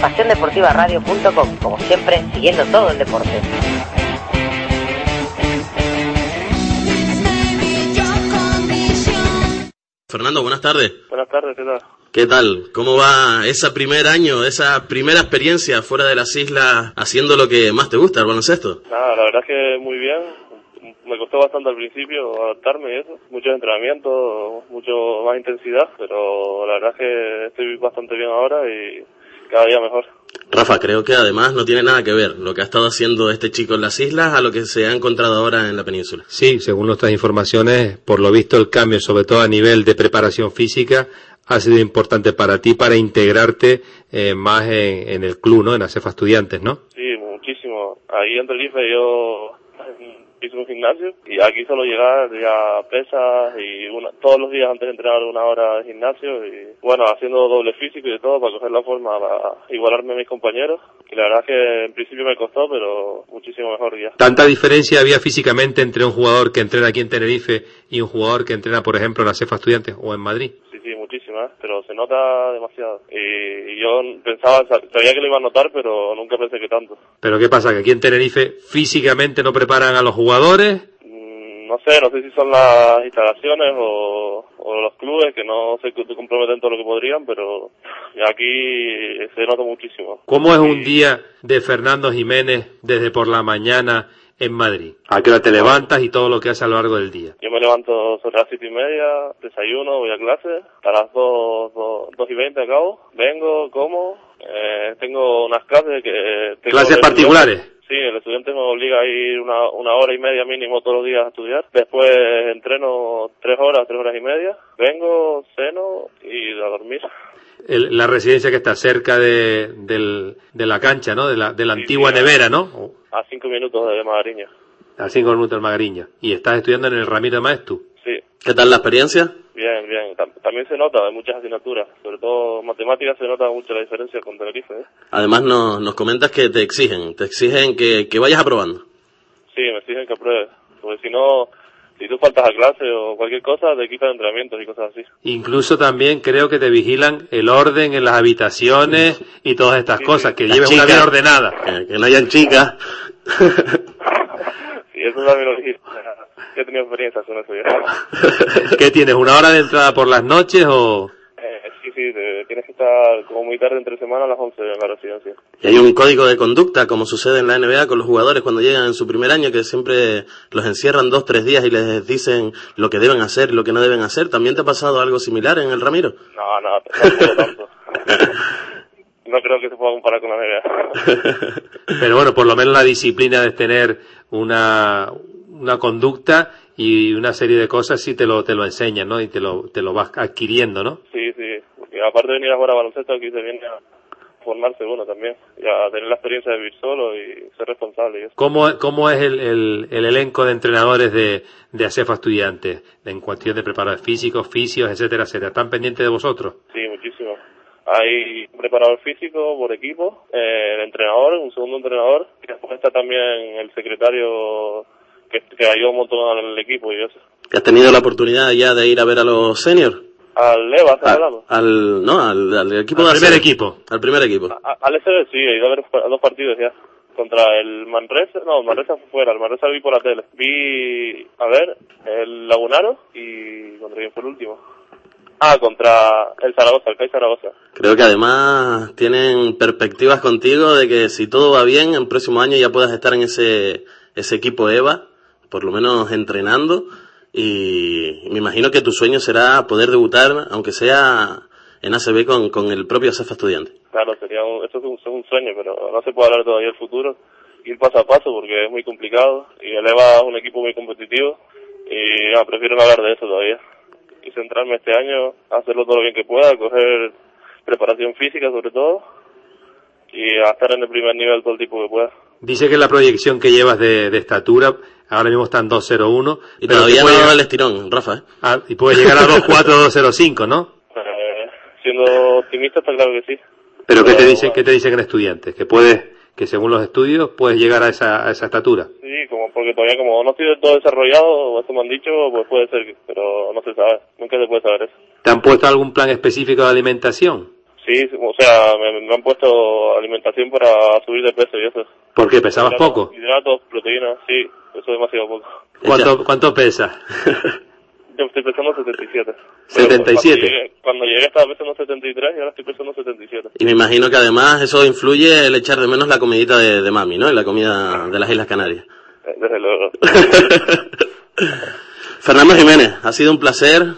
PasiónDeportivaRadio.com, como siempre, siguiendo todo el deporte. Fernando, buenas tardes. Buenas tardes, ¿qué tal? ¿Qué tal? ¿Cómo va ese primer año, esa primera experiencia fuera de las islas haciendo lo que más te gusta, el baloncesto? Nada, la verdad es que muy bien. Me costó bastante al principio adaptarme y eso. Muchos entrenamientos, mucho más intensidad, pero la verdad es que estoy bastante bien ahora y cada día mejor. Rafa, creo que además no tiene nada que ver lo que ha estado haciendo este chico en las islas a lo que se ha encontrado ahora en la península. Sí, según nuestras informaciones, por lo visto el cambio, sobre todo a nivel de preparación física, ha sido importante para ti para integrarte eh, más en, en, el club, ¿no? En ACEFA Estudiantes, ¿no? Sí, muchísimo. Ahí en Tenerife yo hice un gimnasio y aquí solo llegar ya pesas y una, todos los días antes de entrenar una hora de gimnasio y bueno, haciendo doble físico y de todo para coger la forma, para igualarme a mis compañeros y la verdad es que en principio me costó pero muchísimo mejor ya. ¿Tanta diferencia había físicamente entre un jugador que entrena aquí en Tenerife y un jugador que entrena por ejemplo en la CEFA Estudiantes o en Madrid? Pero se nota demasiado. Y, yo pensaba, sabía que lo iba a notar, pero nunca pensé que tanto. ¿Pero qué pasa? ¿Que aquí en Tenerife físicamente no preparan a los jugadores? No sé, no sé si son las instalaciones o, o los clubes que no se comprometen todo lo que podrían, pero aquí se nota muchísimo. ¿Cómo es un día de Fernando Jiménez desde por la mañana en Madrid? ¿A qué hora te levantas y todo lo que haces a lo largo del día? Yo me levanto sobre las siete y media, desayuno, voy a clase, a las dos, dos, dos y veinte acabo, vengo, como, eh, tengo unas clases que... Tengo ¿Clases particulares? Sí, el estudiante me obliga a ir una, una hora y media mínimo todos los días a estudiar. Después entreno tres horas, tres horas y media. Vengo, ceno y a dormir. El, la residencia que está cerca de, del, de la cancha, ¿no? De la, de la sí, antigua sí, nevera, ¿no? A cinco minutos de Magariño. A cinco minutos del Magariño. ¿Y estás estudiando en el Ramiro de Maestu? ¿Qué tal la experiencia? Bien, bien. También se nota en muchas asignaturas, sobre todo matemáticas se nota mucho la diferencia con Tenerife. ¿eh? Además nos, nos comentas que te exigen, te exigen que, que vayas aprobando. Sí, me exigen que apruebes, porque si no, si tú faltas a clase o cualquier cosa, te quitan entrenamientos y cosas así. Incluso también creo que te vigilan el orden en las habitaciones y todas estas Sí, cosas, sí. que Las lleves una chicas. vida ordenada. Que, que no hayan chicas. Sí, eso también lo dijiste. Yo he tenido experiencias con eso. ¿Qué tienes? ¿Una hora de entrada por las noches o...? Eh, sí, sí, te- tienes que estar como muy tarde entre semana a las 11 en la residencia. Y hay un código de conducta, como sucede en la NBA con los jugadores cuando llegan en su primer año, que siempre los encierran dos, tres días y les dicen lo que deben hacer y lo que no deben hacer. ¿También te ha pasado algo similar en el Ramiro? No, no, tampoco tanto. No creo que se pueda comparar con la NBA. Pero bueno, por lo menos la disciplina de tener una, una conducta y una serie de cosas sí te lo, te lo enseñan, ¿no? Y te lo, te lo vas adquiriendo, ¿no? Sí, sí. Y aparte de venir a jugar a baloncesto, aquí se viene a formarse uno también. Y a tener la experiencia de vivir solo y ser responsable y eso. ¿Cómo, cómo es el, el, el elenco de entrenadores de, de ACEFA Estudiantes en cuestión de preparadores físicos, fisios, etcétera, etcétera? ¿Están pendientes de vosotros? Sí, muchísimo. Hay un preparador físico por equipo, eh, el entrenador, un segundo entrenador, y después está también el secretario que, que ayuda un montón al equipo y eso. ¿Que has tenido la oportunidad ya de ir a ver a los seniors? Al Leva, ¿estás A- hablando? al, no, al, al equipo Al de primer equipo. Al primer equipo. A- Al SB sí, he ido a ver a dos partidos ya. Contra el Manresa, no, el Manresa fue fuera, el Manresa lo vi por la tele. Vi, a ver, el Lagunaro y contra quién fue el último. Ah, contra el Zaragoza, el CAI Zaragoza. Creo que además tienen perspectivas contigo de que si todo va bien, el próximo año ya puedas estar en ese, ese equipo EVA, por lo menos entrenando. Y me imagino que tu sueño será poder debutar, aunque sea en ACB con, con el propio CEFA Estudiante. Claro, sería un, esto es un, es un sueño, pero no se puede hablar todavía del futuro. Ir paso a paso porque es muy complicado y el EVA es un equipo muy competitivo y no, prefiero no hablar de eso todavía. y centrarme este año, hacerlo todo lo bien que pueda, coger preparación física sobre todo y a estar en el primer nivel todo el tipo que pueda. Dice que la proyección que llevas de, de estatura, ahora mismo está en 2.01. Y pero todavía no puede da el estirón, Rafa, ¿eh? ah, y puede llegar a 2.4, 2.05, ¿no? Eh, siendo optimista está claro que sí. Pero ¿qué te Pero, dicen, bueno. qué te dicen en estudiantes? Que puedes, que según los estudios puedes llegar a esa, a esa estatura. Sí, como porque todavía como no estoy del todo desarrollado, eso me han dicho, pues puede ser, que- pero no se sabe, nunca se puede saber eso. ¿Te han puesto algún plan específico de alimentación? Sí, o sea, me, me han puesto alimentación para subir de peso y eso. ¿Por qué? ¿Pesabas Hidratos- poco? Hidratos, proteínas, sí, eso es demasiado poco. ¿Cuánto, cuánto pesas? Yo estoy pesando 77. 77. Cuando llegué, cuando llegué estaba pesando 73 y ahora estoy pesando 77. Y me imagino que además eso influye el echar de menos la comidita de, de mami, ¿no? Y la comida de las Islas Canarias. Eh, Desde luego. Fernando Jiménez, ha sido un placer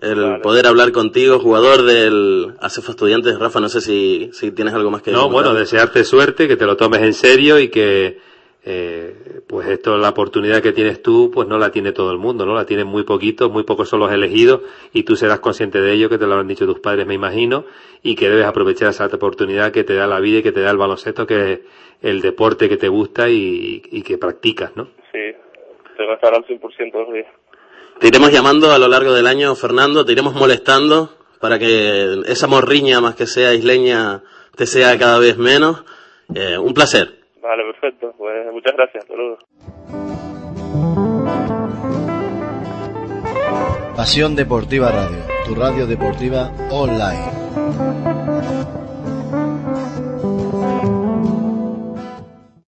el Vale. poder hablar contigo, jugador del ACEFA Estudiantes. Rafa, no sé si, si tienes algo más que No, comentar. bueno, desearte suerte, que te lo tomes en serio y que, eh, pues esto, la oportunidad que tienes tú, pues no la tiene todo el mundo, ¿no? La tienen muy poquitos, muy pocos son los elegidos y tú serás consciente de ello, que te lo habrán dicho tus padres, me imagino, y que debes aprovechar esa oportunidad que te da la vida y que te da el baloncesto, que es el deporte que te gusta y, y que practicas, ¿no? Sí, tengo que estar al 100% todos los días. Te iremos llamando a lo largo del año, Fernando, te iremos molestando para que esa morriña, más que sea isleña, te sea cada vez menos. Eh, un placer. Vale, perfecto. Pues muchas gracias. Luego. Pasión Deportiva Radio, tu radio deportiva online.